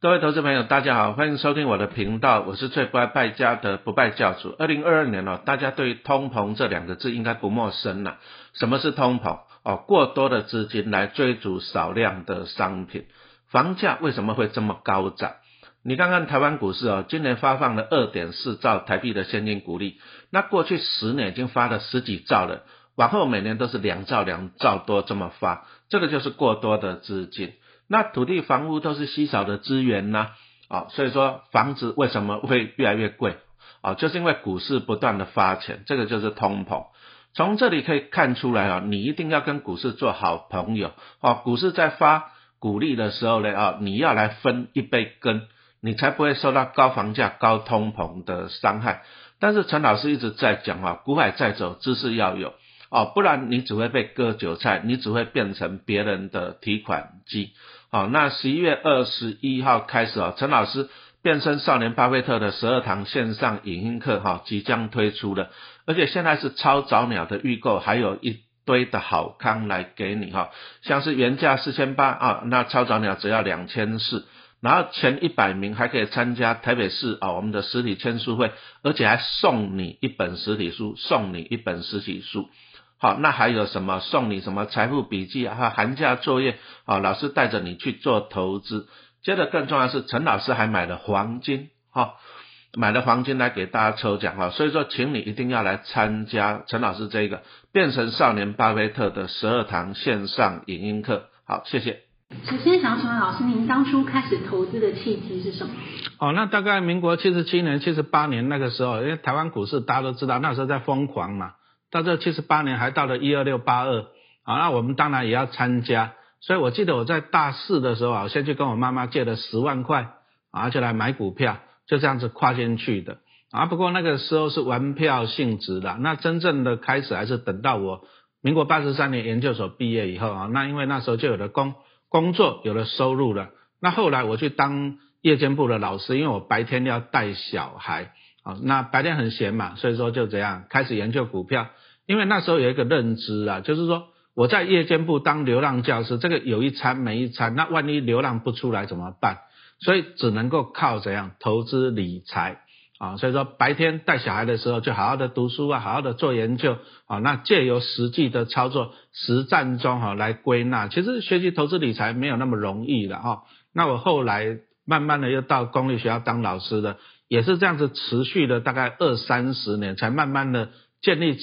各位投资朋友，大家好，欢迎收听我的频道，我是最不爱败家的不败教主。二零二二年哦，大家对通膨这两个字应该不陌生了。什么是通膨？哦，过多的资金来追逐少量的商品。房价为什么会这么高涨？你看看台湾股市哦，今年发放了二点四兆台币的现金股利，那过去十年已经发了十几兆了，往后每年都是两兆两兆多这么发，这个就是过多的资金。那土地、房屋都是稀少的资源呐，啊，所以说房子为什么会越来越贵？啊，就是因为股市不断的发钱，这个就是通膨。从这里可以看出来啊，你一定要跟股市做好朋友，啊，股市在发股利的时候呢，啊，你要来分一杯羹，你才不会受到高房价、高通膨的伤害。但是陈老师一直在讲啊，股海在走，知识要有，哦，不然你只会被割韭菜，你只会变成别人的提款机。好，那十一月二十一号开始啊，陈老师变身少年巴菲特的十二堂线上影音课哈，即将推出了，而且现在是超早鸟的预购，还有一堆的好康来给你哈，像是原价四千八啊，那超早鸟只要两千四，然后前一百名还可以参加台北市啊我们的实体签书会，而且还送你一本实体书，送你一本实体书。好，那还有什么送你什么财富笔记啊？寒假作业啊？老师带着你去做投资。接着更重要是，陈老师还买了黄金，哈，买了黄金来给大家抽奖哈。所以说，请你一定要来参加陈老师这个变成少年巴菲特的十二堂线上影音课。好，谢谢。首先想请问老师，您当初开始投资的契机是什么？哦，那大概民国七十七年、七十八年那个时候，因为台湾股市大家都知道，那时候在疯狂嘛。到这七十八年还到了一二六八二，啊，那我们当然也要参加。所以我记得我在大四的时候啊，先去跟我妈妈借了十万块，啊，就来买股票，就这样子跨进去的。啊，不过那个时候是玩票性质的，那真正的开始还是等到我民国八十三年研究所毕业以后啊，那因为那时候就有了工工作，有了收入了。那后来我去当夜间部的老师，因为我白天要带小孩。那白天很闲嘛，所以说就这样开始研究股票。因为那时候有一个认知啊，就是说我在夜间部当流浪教师，这个有一餐没一餐，那万一流浪不出来怎么办？所以只能够靠怎样投资理财啊。所以说白天带小孩的时候，就好好的读书啊，好好的做研究啊。那借由实际的操作实战中哈来归纳，其实学习投资理财没有那么容易的哈。那我后来慢慢的又到公立学校当老师的。也是这样子持续了，大概二三十年，才慢慢的建立，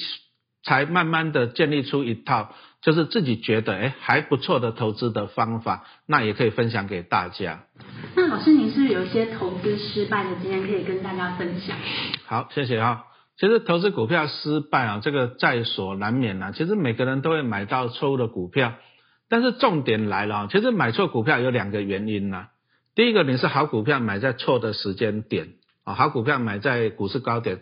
才慢慢的建立出一套，就是自己觉得哎还不错的投资的方法，那也可以分享给大家。那老师，您是有一些投资失败的经验可以跟大家分享？好，谢谢哈。其实投资股票失败啊，这个在所难免啊。其实每个人都会买到错误的股票，但是重点来了，其实买错股票有两个原因呐。第一个，你是好股票买在错的时间点。啊，好股票买在股市高点。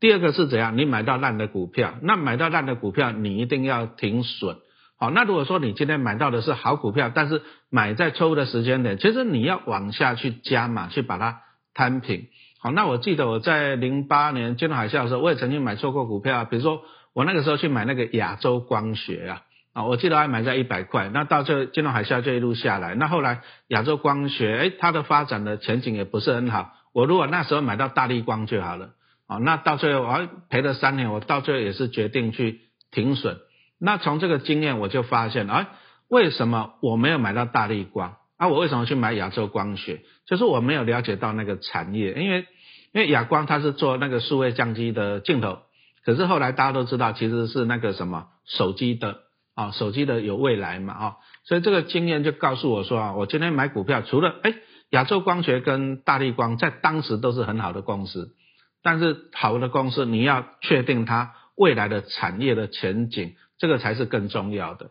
第二个是怎样？你买到烂的股票，那买到烂的股票，你一定要停损。好，那如果说你今天买到的是好股票，但是买在错误的时间点，其实你要往下去加码，去把它摊平。好，那我记得我在零八年金融海啸的时候，我也曾经买错过股票，比如说我那个时候去买那个亚洲光学啊，啊，我记得还买在一百块，那到这金融海啸就一路下来，那后来亚洲光学，哎，它的发展的前景也不是很好。我如果那时候买到大力光就好了，啊，那到最后我赔了三年，我到最后也是决定去停损。那从这个经验我就发现，哎，为什么我没有买到大力光？啊，我为什么去买亚洲光学？就是我没有了解到那个产业，因为因为亚光它是做那个数位相机的镜头，可是后来大家都知道其实是那个什么手机的啊，手机的有未来嘛啊，所以这个经验就告诉我说啊，我今天买股票除了哎。亚洲光学跟大力光在当时都是很好的公司，但是好的公司你要确定它未来的产业的前景，这个才是更重要的。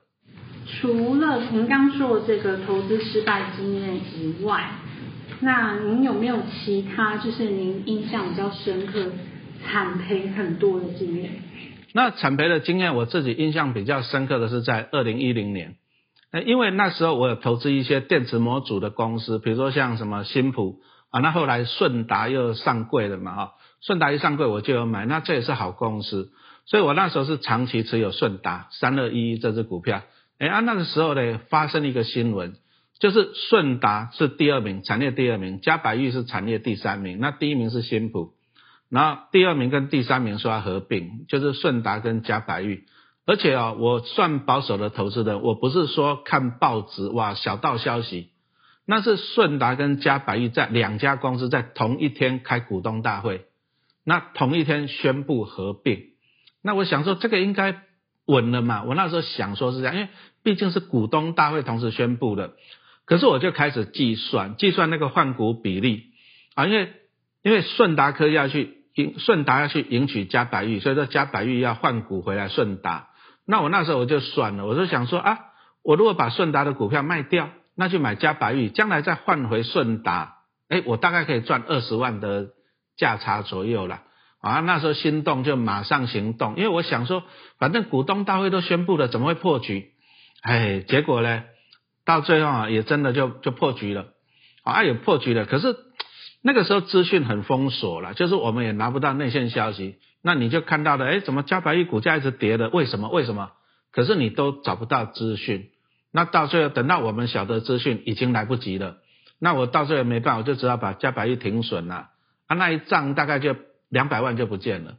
除了您刚说这个投资失败经验以外，那您有没有其他就是您印象比较深刻、惨赔很多的经验？那惨赔的经验，我自己印象比较深刻的是在二零一零年。因为那时候我有投资一些电池模组的公司，比如说像什么新普啊，那后来顺达又上柜了嘛，哈，顺达一上柜我就有买，那这也是好公司，所以我那时候是长期持有顺达三二一这只股票。哎啊，那个时候呢发生一个新闻，就是顺达是第二名，产业第二名，嘉百玉是产业第三名，那第一名是新普，然后第二名跟第三名说要合并，就是顺达跟嘉百玉。而且啊，我算保守的投资人，我不是说看报纸哇小道消息，那是顺达跟嘉百玉在两家公司在同一天开股东大会，那同一天宣布合并，那我想说这个应该稳了嘛，我那时候想说是这样，因为毕竟是股东大会同时宣布的，可是我就开始计算计算那个换股比例。啊，因为因为顺达科要去迎顺达要去迎娶嘉百玉，所以说嘉百玉要换股回来顺达。那我那时候我就算了，我就想说啊，我如果把顺达的股票卖掉，那就买嘉百玉，将来再换回顺达，哎，我大概可以赚二十万的价差左右了。啊，那时候心动就马上行动，因为我想说，反正股东大会都宣布了，怎么会破局？哎，结果呢，到最后啊，也真的就就破局了，啊，也破局了。可是那个时候资讯很封锁了，就是我们也拿不到内线消息。那你就看到了，哎，怎么嘉百亿股价一直跌的？为什么？为什么？可是你都找不到资讯，那到最后等到我们晓得资讯，已经来不及了。那我到最后没办法，我就只好把嘉百亿停损了。啊，那一账大概就两百万就不见了。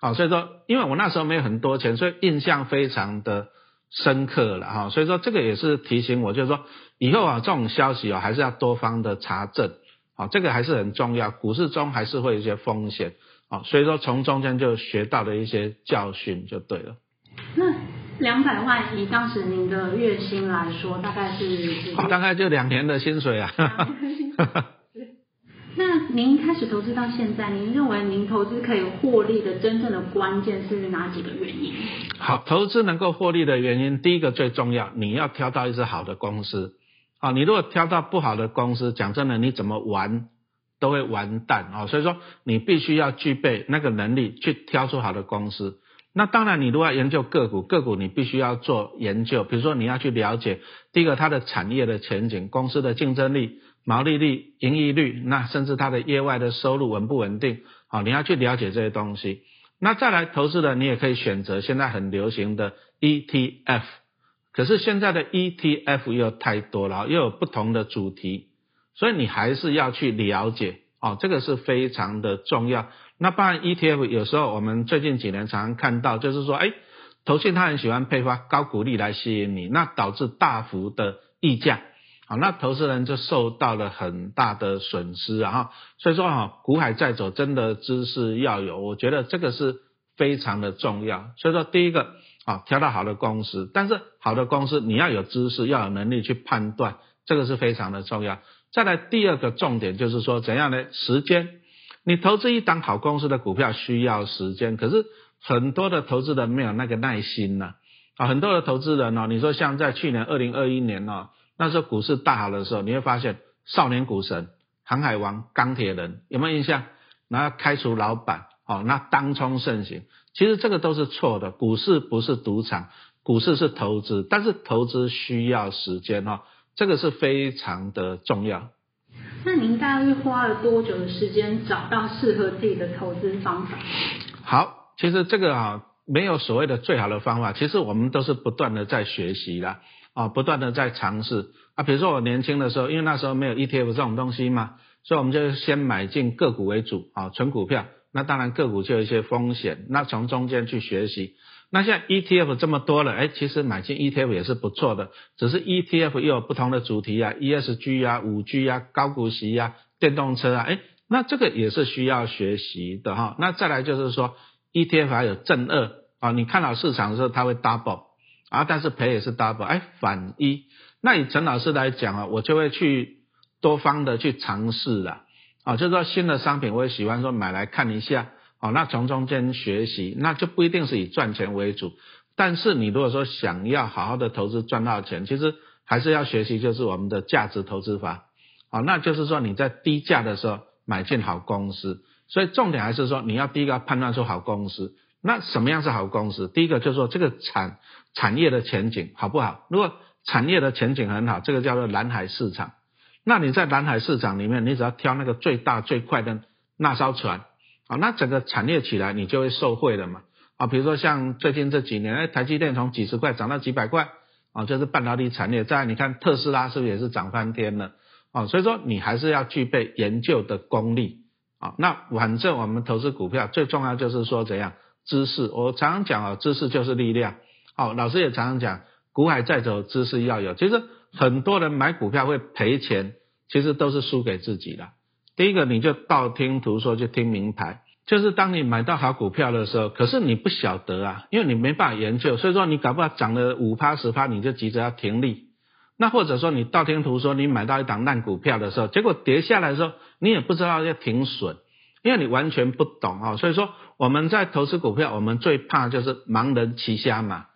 好，所以说，因为我那时候没有很多钱，所以印象非常的深刻了哈。所以说，这个也是提醒我，就是说以后啊，这种消息啊，还是要多方的查证。好，这个还是很重要。股市中还是会有一些风险。所以说，从中间就学到了一些教训，就对了。那两百万以当时您的月薪来说，大概是？大概就两年的薪水啊。那您开始投资到现在，您认为您投资可以获利的真正的关键是哪几个原因？好，投资能够获利的原因，第一个最重要，你要挑到一只好的公司。啊，你如果挑到不好的公司，讲真的，你怎么玩？都会完蛋啊！所以说你必须要具备那个能力去挑出好的公司。那当然，你如果要研究个股，个股你必须要做研究。比如说你要去了解第一个它的产业的前景、公司的竞争力、毛利率、盈利率，那甚至它的业外的收入稳不稳定？好，你要去了解这些东西。那再来投资的，你也可以选择现在很流行的 ETF。可是现在的 ETF 又太多了，又有不同的主题。所以你还是要去了解哦，这个是非常的重要。那当然 ETF 有时候我们最近几年常常看到，就是说，哎，投信他很喜欢配发高股利来吸引你，那导致大幅的溢价，好，那投资人就受到了很大的损失啊哈。所以说哈，股海在走，真的知识要有，我觉得这个是非常的重要。所以说第一个啊，挑到好的公司，但是好的公司你要有知识，要有能力去判断，这个是非常的重要。再来第二个重点就是说怎样呢？时间，你投资一档好公司的股票需要时间，可是很多的投资人没有那个耐心呐啊，很多的投资人哦，你说像在去年二零二一年哦，那时候股市大好的时候，你会发现少年股神、航海王、钢铁人有没有印象？然后开除老板哦，那当冲盛行，其实这个都是错的，股市不是赌场，股市是投资，但是投资需要时间哦。这个是非常的重要。那您大约花了多久的时间找到适合自己的投资方法？好，其实这个啊，没有所谓的最好的方法，其实我们都是不断的在学习啦，啊，不断的在尝试啊。比如说我年轻的时候，因为那时候没有 ETF 这种东西嘛，所以我们就先买进个股为主啊，纯股票。那当然个股就有一些风险，那从中间去学习。那像 ETF 这么多了，哎，其实买进 ETF 也是不错的，只是 ETF 又有不同的主题啊，ESG 啊、五 G 啊、高股息啊、电动车啊，哎，那这个也是需要学习的哈。那再来就是说 ETF 还有正二啊，你看好市场的时候它会 double 啊，但是赔也是 double，哎，反一。那以陈老师来讲啊，我就会去多方的去尝试了啊，就是说新的商品我也喜欢说买来看一下。哦，那从中间学习，那就不一定是以赚钱为主。但是你如果说想要好好的投资赚到钱，其实还是要学习，就是我们的价值投资法。好，那就是说你在低价的时候买进好公司。所以重点还是说你要第一个判断出好公司。那什么样是好公司？第一个就是说这个产产业的前景好不好？如果产业的前景很好，这个叫做蓝海市场。那你在蓝海市场里面，你只要挑那个最大最快的那艘船。啊，那整个产业起来，你就会受惠了嘛。啊，比如说像最近这几年，哎，台积电从几十块涨到几百块，啊，就是半导体产业。再你看特斯拉是不是也是涨翻天了？啊，所以说你还是要具备研究的功力啊。那反正我们投资股票最重要就是说怎样知识。我常常讲啊，知识就是力量。哦，老师也常常讲，股海在走，知识要有。其实很多人买股票会赔钱，其实都是输给自己的。第一个，你就道听途说，就听名牌。就是当你买到好股票的时候，可是你不晓得啊，因为你没办法研究，所以说你搞不好涨了五趴十趴，你就急着要停利。那或者说你道听途说，你买到一档烂股票的时候，结果跌下来的时候，你也不知道要停损，因为你完全不懂啊。所以说我们在投资股票，我们最怕就是盲人骑瞎马。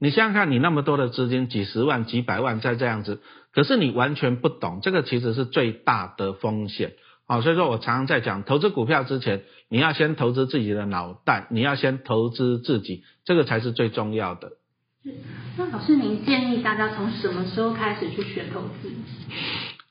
你想想看，你那么多的资金，几十万、几百万在这样子，可是你完全不懂，这个其实是最大的风险。好，所以说我常常在讲，投资股票之前，你要先投资自己的脑袋，你要先投资自己，这个才是最重要的。那老师，您建议大家从什么时候开始去学投资？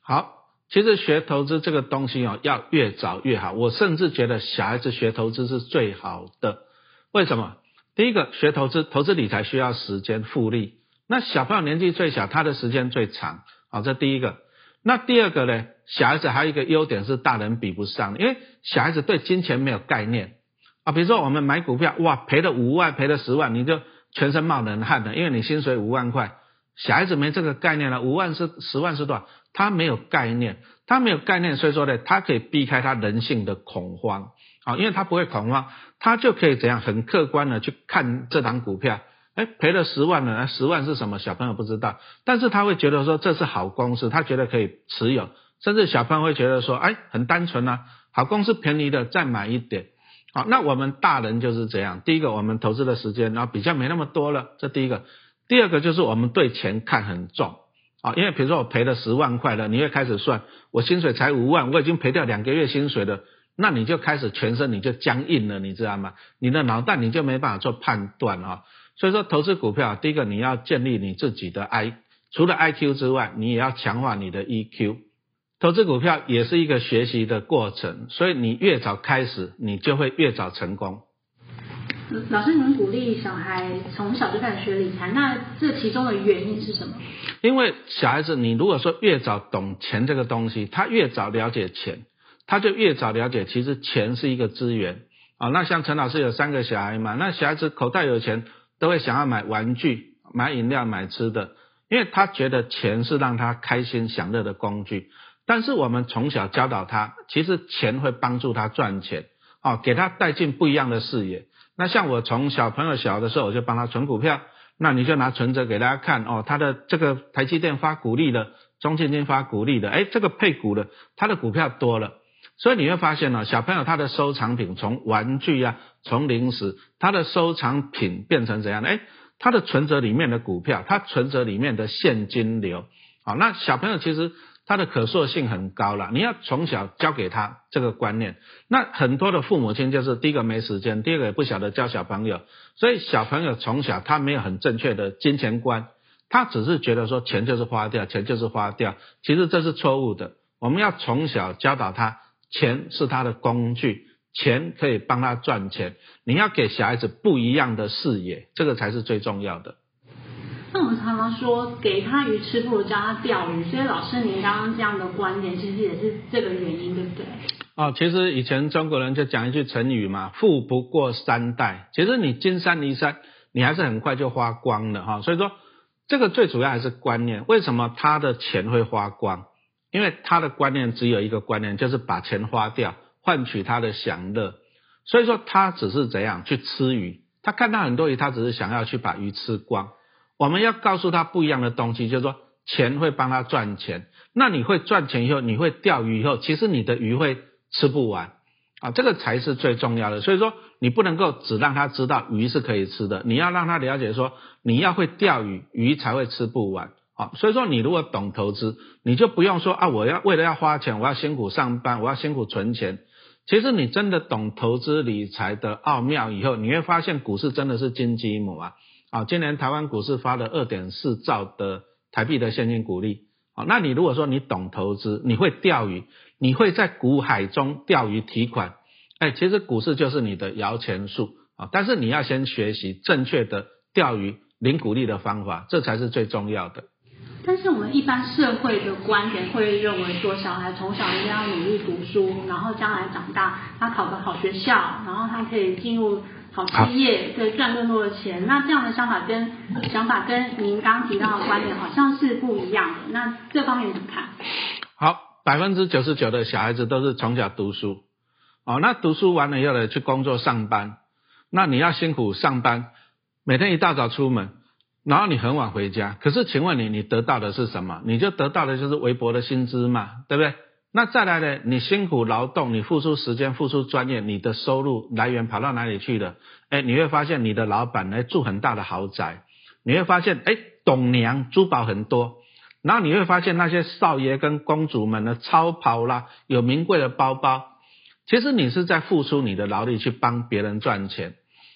好，其实学投资这个东西哦，要越早越好。我甚至觉得小孩子学投资是最好的。为什么？第一个，学投资，投资理财需要时间复利。那小朋友年纪最小，他的时间最长。好，这第一个。那第二个呢？小孩子还有一个优点是大人比不上，因为小孩子对金钱没有概念啊。比如说我们买股票，哇，赔了五万，赔了十万，你就全身冒冷汗的，因为你薪水五万块。小孩子没这个概念了，五万是十万是多少？他没有概念，他没有概念，所以说呢，他可以避开他人性的恐慌啊，因为他不会恐慌，他就可以怎样很客观的去看这档股票。哎，赔了十万了，十万是什么？小朋友不知道，但是他会觉得说这是好公司，他觉得可以持有，甚至小朋友会觉得说，哎，很单纯啊，好公司便宜的再买一点。好，那我们大人就是这样，第一个我们投资的时间，然后比较没那么多了，这第一个。第二个就是我们对钱看很重啊，因为比如说我赔了十万块了，你会开始算，我薪水才五万，我已经赔掉两个月薪水了，那你就开始全身你就僵硬了，你知道吗？你的脑袋你就没办法做判断啊。所以说，投资股票，第一个你要建立你自己的 I，除了 IQ 之外，你也要强化你的 EQ。投资股票也是一个学习的过程，所以你越早开始，你就会越早成功。老师，您鼓励小孩从小就开始学理财，那这其中的原因是什么？因为小孩子，你如果说越早懂钱这个东西，他越早了解钱，他就越早了解其实钱是一个资源啊。那像陈老师有三个小孩嘛，那小孩子口袋有钱。都会想要买玩具、买饮料、买吃的，因为他觉得钱是让他开心享乐的工具。但是我们从小教导他，其实钱会帮助他赚钱，哦，给他带进不一样的视野。那像我从小朋友小的时候，我就帮他存股票，那你就拿存折给大家看，哦，他的这个台积电发股利的，中信金发股利的，哎，这个配股的，他的股票多了。所以你会发现呢，小朋友他的收藏品从玩具啊，从零食，他的收藏品变成怎样的？哎，他的存折里面的股票，他存折里面的现金流，好，那小朋友其实他的可塑性很高了。你要从小教给他这个观念。那很多的父母亲就是第一个没时间，第二个也不晓得教小朋友，所以小朋友从小他没有很正确的金钱观，他只是觉得说钱就是花掉，钱就是花掉，其实这是错误的。我们要从小教导他。钱是他的工具，钱可以帮他赚钱。你要给小孩子不一样的视野，这个才是最重要的。那我们常常说，给他鱼吃不如教他钓鱼，所以老师您刚刚这样的观点，其实也是这个原因，对不对？哦，其实以前中国人就讲一句成语嘛，“富不过三代”。其实你金山银山，你还是很快就花光了哈。所以说，这个最主要还是观念。为什么他的钱会花光？因为他的观念只有一个观念，就是把钱花掉，换取他的享乐。所以说他只是怎样去吃鱼，他看到很多鱼，他只是想要去把鱼吃光。我们要告诉他不一样的东西，就是说钱会帮他赚钱。那你会赚钱以后，你会钓鱼以后，其实你的鱼会吃不完啊，这个才是最重要的。所以说你不能够只让他知道鱼是可以吃的，你要让他了解说你要会钓鱼，鱼才会吃不完。啊，所以说你如果懂投资，你就不用说啊，我要为了要花钱，我要辛苦上班，我要辛苦存钱。其实你真的懂投资理财的奥妙以后，你会发现股市真的是金鸡母啊！啊，今年台湾股市发了二点四兆的台币的现金股利。啊，那你如果说你懂投资，你会钓鱼，你会在股海中钓鱼提款，哎，其实股市就是你的摇钱树啊！但是你要先学习正确的钓鱼零鼓励的方法，这才是最重要的。但是我们一般社会的观点会认为说，小孩从小一定要努力读书，然后将来长大他考个好学校，然后他可以进入好企业，可以赚更多的钱。那这样的想法跟想法跟您刚刚提到的观点好像是不一样的。那这方面怎么看？好，百分之九十九的小孩子都是从小读书，哦，那读书完了以后呢，去工作上班，那你要辛苦上班，每天一大早出门。然后你很晚回家，可是请问你，你得到的是什么？你就得到的就是微薄的薪资嘛，对不对？那再来呢？你辛苦劳动，你付出时间，付出专业，你的收入来源跑到哪里去了？哎，你会发现你的老板呢住很大的豪宅，你会发现哎董娘珠宝很多，然后你会发现那些少爷跟公主们的超跑啦，有名贵的包包，其实你是在付出你的劳力去帮别人赚钱。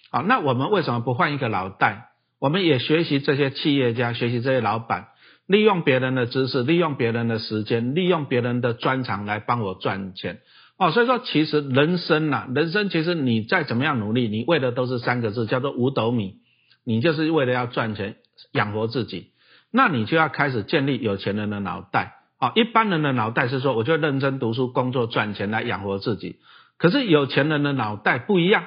好，那我们为什么不换一个脑袋？我们也学习这些企业家，学习这些老板，利用别人的知识，利用别人的时间，利用别人的专长来帮我赚钱。哦，所以说其实人生呐，人生其实你再怎么样努力，你为的都是三个字，叫做五斗米。你就是为了要赚钱养活自己，那你就要开始建立有钱人的脑袋。啊，一般人的脑袋是说，我就认真读书、工作、赚钱来养活自己。可是有钱人的脑袋不一样。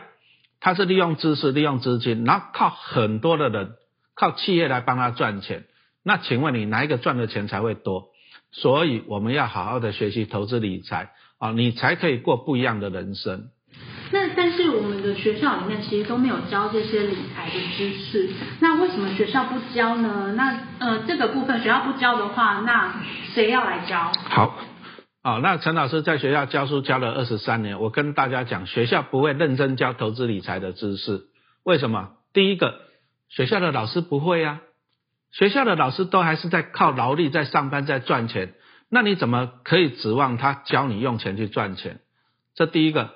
他是利用知识、利用资金，然后靠很多的人、靠企业来帮他赚钱。那请问你哪一个赚的钱才会多？所以我们要好好的学习投资理财啊，你才可以过不一样的人生。那但是我们的学校里面其实都没有教这些理财的知识，那为什么学校不教呢？那呃这个部分学校不教的话，那谁要来教？好。哦，那陈老师在学校教书教了二十三年，我跟大家讲，学校不会认真教投资理财的知识。为什么？第一个，学校的老师不会啊，学校的老师都还是在靠劳力在上班在赚钱，那你怎么可以指望他教你用钱去赚钱？这第一个。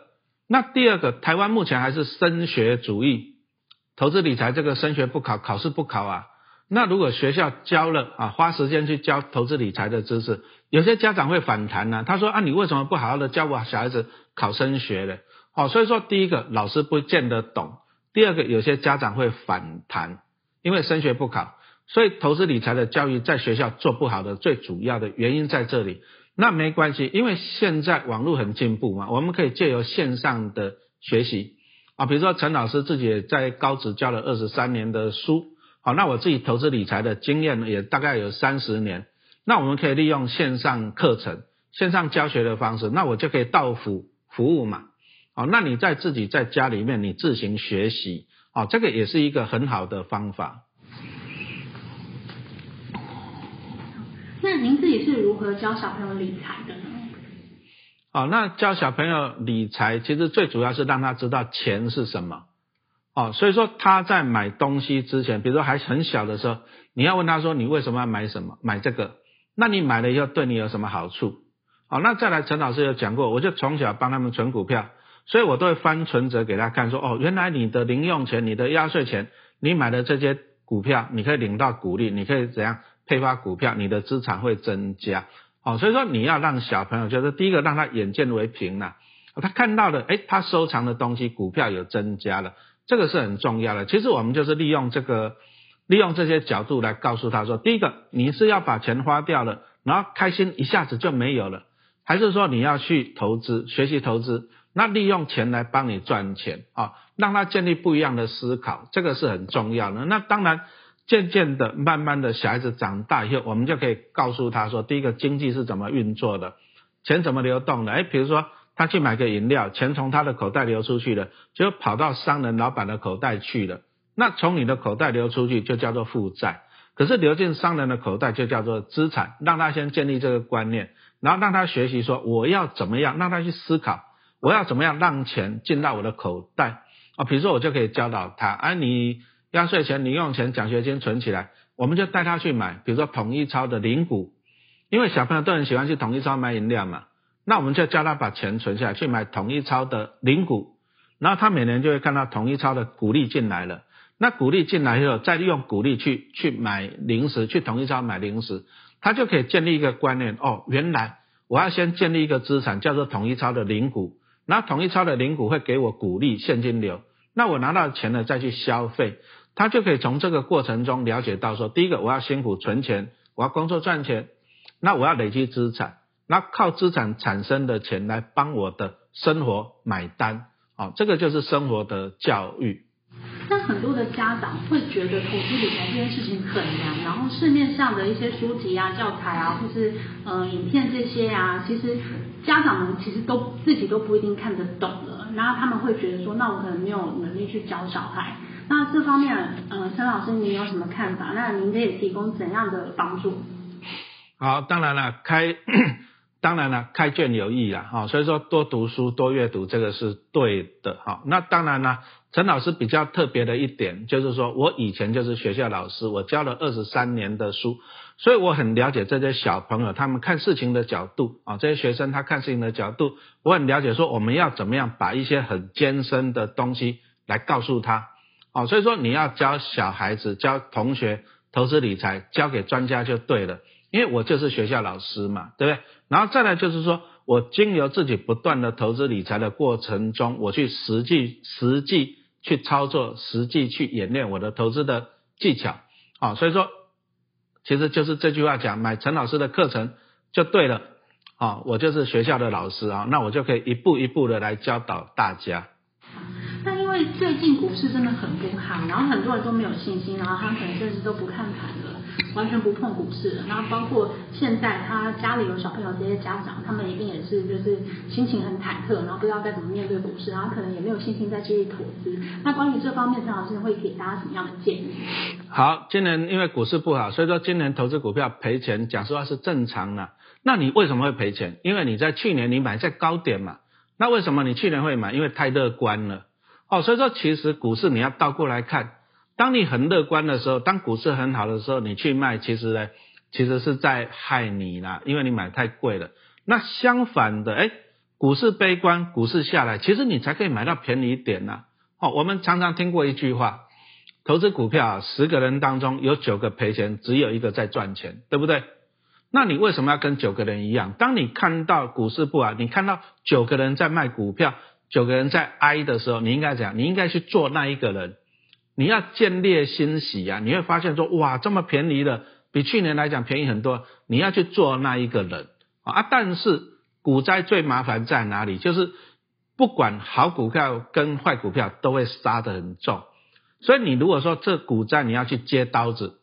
那第二个，台湾目前还是升学主义，投资理财这个升学不考，考试不考啊。那如果学校教了啊，花时间去教投资理财的知识，有些家长会反弹呢。他说啊，你为什么不好好的教我小孩子考升学呢？哦，所以说第一个老师不见得懂，第二个有些家长会反弹，因为升学不考，所以投资理财的教育在学校做不好的最主要的原因在这里。那没关系，因为现在网络很进步嘛，我们可以借由线上的学习啊，比如说陈老师自己也在高职教了二十三年的书。好，那我自己投资理财的经验也大概有三十年，那我们可以利用线上课程、线上教学的方式，那我就可以到府服务嘛。好，那你在自己在家里面你自行学习，啊，这个也是一个很好的方法。那您自己是如何教小朋友理财的呢？哦，那教小朋友理财，其实最主要是让他知道钱是什么。哦，所以说他在买东西之前，比如说还很小的时候，你要问他说你为什么要买什么买这个？那你买了以后对你有什么好处？好，那再来陈老师有讲过，我就从小帮他们存股票，所以我都会翻存折给他看，说哦，原来你的零用钱、你的压岁钱，你买的这些股票，你可以领到股利，你可以怎样配发股票，你的资产会增加。哦，所以说你要让小朋友就是第一个让他眼见为凭了，他看到的，哎，他收藏的东西股票有增加了。这个是很重要的。其实我们就是利用这个，利用这些角度来告诉他说：第一个，你是要把钱花掉了，然后开心一下子就没有了，还是说你要去投资，学习投资，那利用钱来帮你赚钱啊，让他建立不一样的思考，这个是很重要的。那当然，渐渐的、慢慢的小孩子长大以后，我们就可以告诉他说：第一个，经济是怎么运作的，钱怎么流动的？哎，比如说。他去买个饮料，钱从他的口袋流出去了，就跑到商人老板的口袋去了。那从你的口袋流出去就叫做负债，可是流进商人的口袋就叫做资产。让他先建立这个观念，然后让他学习说我要怎么样，让他去思考我要怎么样让钱进到我的口袋啊。比如说我就可以教导他，啊，你压岁钱、零用钱、奖学金存起来，我们就带他去买，比如说统一超的零股，因为小朋友都很喜欢去统一超买饮料嘛。那我们就叫他把钱存下来，去买统一超的零股，然后他每年就会看到统一超的股利进来了。那股利进来以后，再利用股利去去买零食，去统一超买零食，他就可以建立一个观念：哦，原来我要先建立一个资产，叫做统一超的零股。那统一超的零股会给我股利现金流，那我拿到钱了再去消费。他就可以从这个过程中了解到说，第一个我要辛苦存钱，我要工作赚钱，那我要累积资产，那靠资产产生的钱来帮我的生活买单，哦，这个就是生活的教育。那很多的家长会觉得投资理财这件事情很难，然后市面上的一些书籍啊、教材啊，或是呃影片这些啊，其实家长们其实都自己都不一定看得懂了，然后他们会觉得说，那我可能没有能力去教小孩。那这方面，呃，陈老师您有什么看法？那您可以提供怎样的帮助？好，当然了，开。当然了，开卷有益啦，哈，所以说多读书、多阅读，这个是对的，哈。那当然呢，陈老师比较特别的一点，就是说我以前就是学校老师，我教了二十三年的书，所以我很了解这些小朋友他们看事情的角度啊，这些学生他看事情的角度，我很了解说我们要怎么样把一些很艰深的东西来告诉他，哦，所以说你要教小孩子、教同学投资理财，交给专家就对了。因为我就是学校老师嘛，对不对？然后再来就是说，我经由自己不断的投资理财的过程中，我去实际实际去操作，实际去演练我的投资的技巧啊。所以说，其实就是这句话讲，买陈老师的课程就对了啊。我就是学校的老师啊，那我就可以一步一步的来教导大家。最近股市真的很不好，然后很多人都没有信心，然后他可能甚至都不看盘了。完全不碰股市了，然后包括现在他家里有小朋友这些家长，他们一定也是就是心情很忐忑，然后不知道该怎么面对股市，然后可能也没有信心再继续投资。那关于这方面，陈老师会给大家什么样的建议？好，今年因为股市不好，所以说今年投资股票赔钱，讲实话是正常的。那你为什么会赔钱？因为你在去年你买在高点嘛。那为什么你去年会买？因为太乐观了。哦，所以说其实股市你要倒过来看。当你很乐观的时候，当股市很好的时候，你去卖，其实呢，其实是在害你啦，因为你买太贵了。那相反的，哎，股市悲观，股市下来，其实你才可以买到便宜一点呐。哦，我们常常听过一句话，投资股票啊，十个人当中有九个赔钱，只有一个在赚钱，对不对？那你为什么要跟九个人一样？当你看到股市不好，你看到九个人在卖股票，九个人在挨的时候，你应该怎样？你应该去做那一个人。你要见猎欣喜呀，你会发现说哇，这么便宜的，比去年来讲便宜很多。你要去做那一个人啊，但是股灾最麻烦在哪里？就是不管好股票跟坏股票都会杀得很重，所以你如果说这股灾你要去接刀子，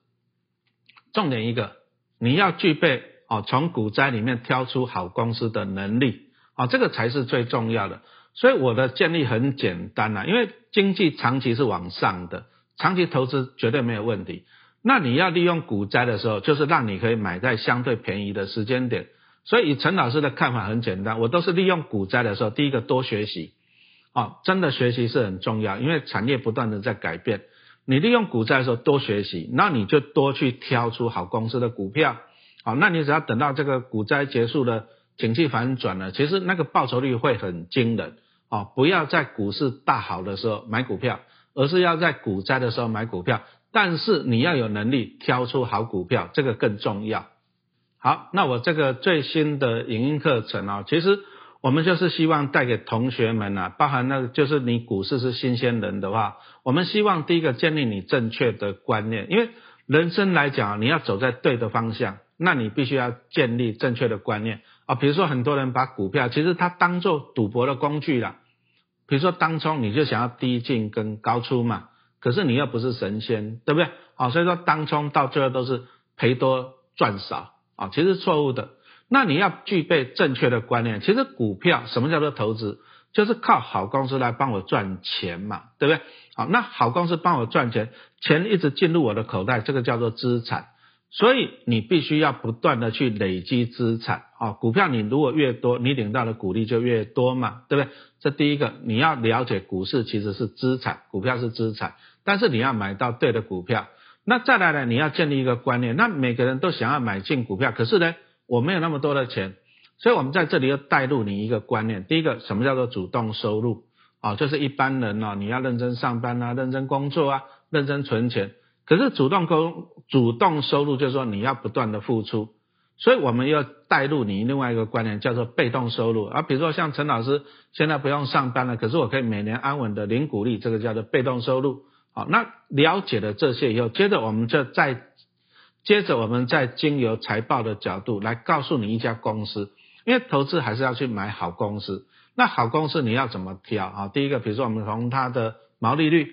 重点一个你要具备哦，从股灾里面挑出好公司的能力啊，这个才是最重要的。所以我的建议很简单呐，因为经济长期是往上的，长期投资绝对没有问题。那你要利用股灾的时候，就是让你可以买在相对便宜的时间点。所以以陈老师的看法很简单，我都是利用股灾的时候，第一个多学习，啊，真的学习是很重要，因为产业不断的在改变。你利用股灾的时候多学习，那你就多去挑出好公司的股票，好，那你只要等到这个股灾结束了，景气反转了，其实那个报酬率会很惊人。哦，不要在股市大好的时候买股票，而是要在股灾的时候买股票。但是你要有能力挑出好股票，这个更重要。好，那我这个最新的影音课程啊，其实我们就是希望带给同学们啊，包含那个就是你股市是新鲜人的话，我们希望第一个建立你正确的观念，因为人生来讲，你要走在对的方向，那你必须要建立正确的观念。啊，比如说很多人把股票其实它当做赌博的工具了，比如说当冲你就想要低进跟高出嘛，可是你又不是神仙，对不对？啊，所以说当冲到最后都是赔多赚少啊，其实错误的。那你要具备正确的观念，其实股票什么叫做投资，就是靠好公司来帮我赚钱嘛，对不对？好，那好公司帮我赚钱，钱一直进入我的口袋，这个叫做资产。所以你必须要不断的去累积资产啊，股票你如果越多，你领到的股利就越多嘛，对不对？这第一个你要了解股市其实是资产，股票是资产，但是你要买到对的股票。那再来呢，你要建立一个观念，那每个人都想要买进股票，可是呢，我没有那么多的钱，所以我们在这里要带入你一个观念，第一个什么叫做主动收入啊？就是一般人呢，你要认真上班啊，认真工作啊，认真存钱。可是主动工主动收入就是说你要不断的付出，所以我们要带入你另外一个观念叫做被动收入啊，比如说像陈老师现在不用上班了，可是我可以每年安稳的领股利，这个叫做被动收入好，那了解了这些以后，接着我们就再接着我们再经由财报的角度来告诉你一家公司，因为投资还是要去买好公司。那好公司你要怎么挑啊？第一个，比如说我们从它的毛利率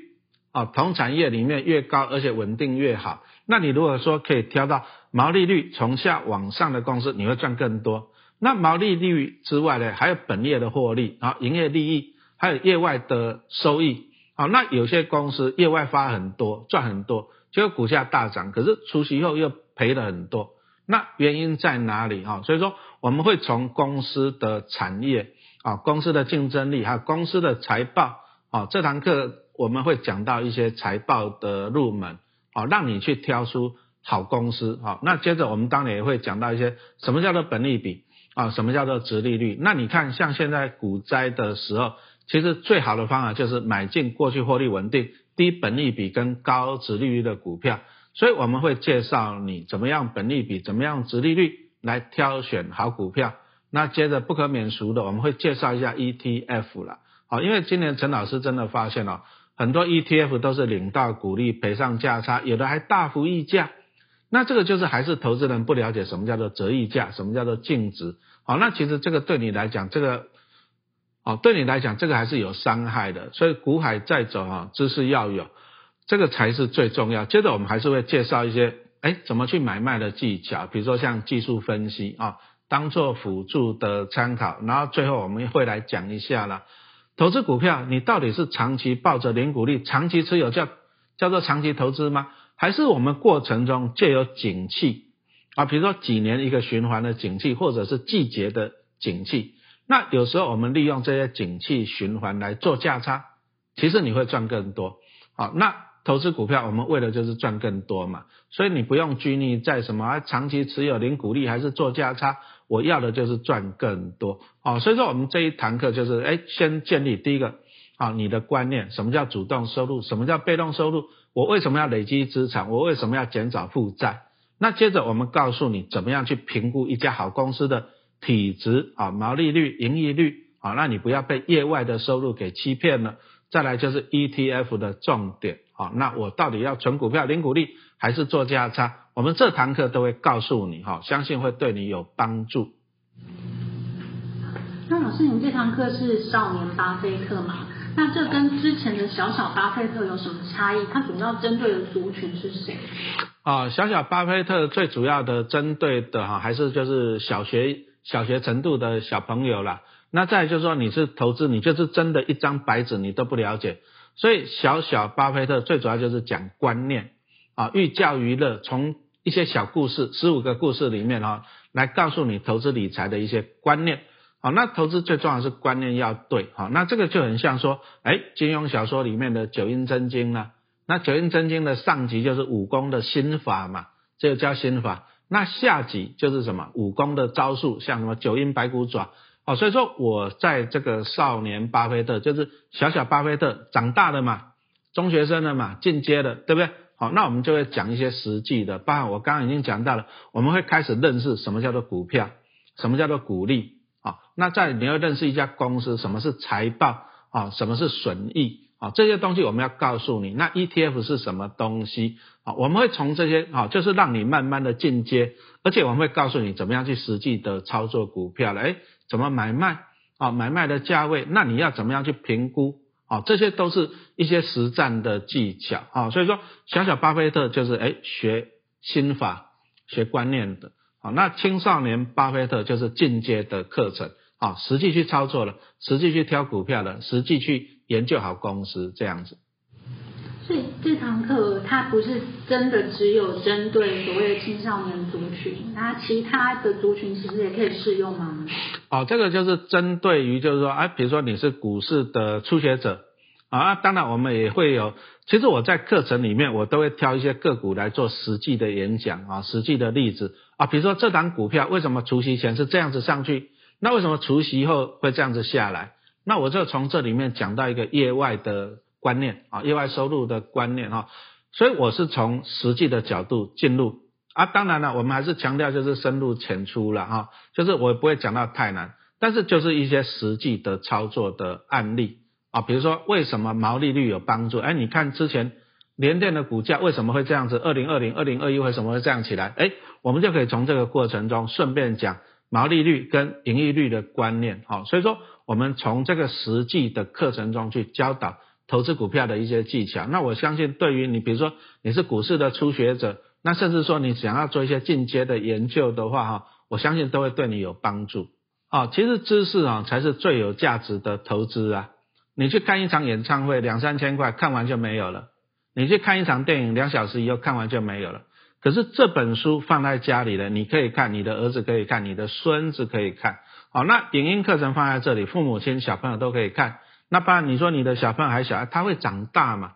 啊，同产业里面越高而且稳定越好。那你如果说可以挑到毛利率从下往上的公司，你会赚更多。那毛利率之外呢，还有本业的获利啊，营业利益，还有业外的收益。好，那有些公司业外发很多，赚很多，结果股价大涨，可是除息后又赔了很多。那原因在哪里啊？所以说我们会从公司的产业啊，公司的竞争力，还有公司的财报啊，这堂课我们会讲到一些财报的入门啊，让你去挑出好公司啊。那接着我们当然也会讲到一些什么叫做本利比啊，什么叫做值利率。那你看像现在股灾的时候。其实最好的方法就是买进过去获利稳定、低本利比跟高值利率的股票，所以我们会介绍你怎么样本利比、怎么样值利率来挑选好股票。那接着不可免俗的，我们会介绍一下 ETF 了。好，因为今年陈老师真的发现了很多 ETF 都是领到股利赔上价差，有的还大幅溢价。那这个就是还是投资人不了解什么叫做折溢价，什么叫做净值。好，那其实这个对你来讲，这个。哦，对你来讲，这个还是有伤害的，所以股海再走啊，知识要有，这个才是最重要。接着我们还是会介绍一些，哎，怎么去买卖的技巧，比如说像技术分析啊，当做辅助的参考。然后最后我们会来讲一下了，投资股票，你到底是长期抱着零股利，长期持有叫叫做长期投资吗？还是我们过程中借由景气啊，比如说几年一个循环的景气，或者是季节的景气？那有时候我们利用这些景气循环来做价差，其实你会赚更多。好，那投资股票我们为的就是赚更多嘛，所以你不用拘泥在什么长期持有零股利还是做价差，我要的就是赚更多。哦，所以说我们这一堂课就是，哎，先建立第一个啊，你的观念，什么叫主动收入，什么叫被动收入，我为什么要累积资产，我为什么要减少负债？那接着我们告诉你怎么样去评估一家好公司的。体值啊，毛利率、盈利率啊，那你不要被业外的收入给欺骗了。再来就是 ETF 的重点啊，那我到底要存股票、领股利还是做价差？我们这堂课都会告诉你哈，相信会对你有帮助。那老师，你这堂课是少年巴菲特吗？那这跟之前的小小巴菲特有什么差异？它主要针对的族群是谁？啊，小小巴菲特最主要的针对的哈，还是就是小学。小学程度的小朋友了，那再就是说你是投资，你就是真的一张白纸你都不了解，所以小小巴菲特最主要就是讲观念啊，寓教于乐，从一些小故事，十五个故事里面啊，来告诉你投资理财的一些观念。好，那投资最重要是观念要对，好，那这个就很像说，哎，金庸小说里面的九阴真经呢，那九阴真经的上集就是武功的心法嘛，这个叫心法。那下集就是什么武功的招数，像什么九阴白骨爪哦，所以说我在这个少年巴菲特，就是小小巴菲特长大的嘛，中学生的嘛，进阶的，对不对？好，那我们就会讲一些实际的，包含我刚刚已经讲到了，我们会开始认识什么叫做股票，什么叫做股利啊，那在你要认识一家公司，什么是财报啊，什么是损益。啊，这些东西我们要告诉你。那 ETF 是什么东西？啊，我们会从这些啊，就是让你慢慢的进阶，而且我们会告诉你怎么样去实际的操作股票了。哎，怎么买卖？啊，买卖的价位，那你要怎么样去评估？啊，这些都是一些实战的技巧。啊，所以说小小巴菲特就是哎学心法、学观念的。啊，那青少年巴菲特就是进阶的课程。啊，实际去操作了，实际去挑股票了，实际去。研究好公司这样子，所以这堂课它不是真的只有针对所谓的青少年族群，那其他的族群其实也可以适用吗？哦，这个就是针对于就是说，哎，比如说你是股市的初学者啊，当然我们也会有，其实我在课程里面我都会挑一些个股来做实际的演讲啊，实际的例子啊，比如说这档股票为什么除夕前是这样子上去，那为什么除夕后会这样子下来？那我就从这里面讲到一个业外的观念啊，意外收入的观念哈，所以我是从实际的角度进入啊，当然了，我们还是强调就是深入浅出了哈，就是我不会讲到太难，但是就是一些实际的操作的案例啊，比如说为什么毛利率有帮助？哎，你看之前联电的股价为什么会这样子？二零二零、二零二一为什么会这样起来？哎，我们就可以从这个过程中顺便讲毛利率跟盈利率的观念。好，所以说我们从这个实际的课程中去教导投资股票的一些技巧。那我相信对于你，比如说你是股市的初学者，那甚至说你想要做一些进阶的研究的话，哈，我相信都会对你有帮助。啊，其实知识啊才是最有价值的投资啊！你去看一场演唱会，两三千块看完就没有了；你去看一场电影，两小时以后看完就没有了。可是这本书放在家里了，你可以看，你的儿子可以看，你的孙子可以看。好，那影音课程放在这里，父母亲、小朋友都可以看。那不然你说你的小朋友还小，他会长大嘛？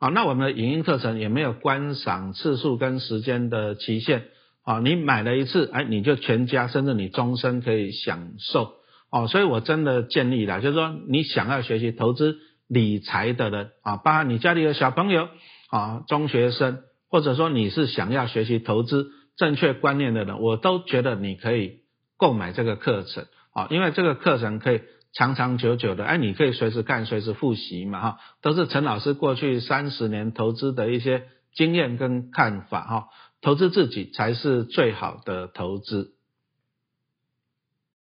好，那我们的影音课程也没有观赏次数跟时间的期限。啊，你买了一次，哎，你就全家甚至你终身可以享受哦，所以我真的建议啦，就是说你想要学习投资理财的人啊，包括你家里的小朋友啊，中学生，或者说你是想要学习投资正确观念的人，我都觉得你可以购买这个课程啊，因为这个课程可以长长久久的，哎，你可以随时看，随时复习嘛，哈，都是陈老师过去三十年投资的一些经验跟看法，哈。投资自己才是最好的投资。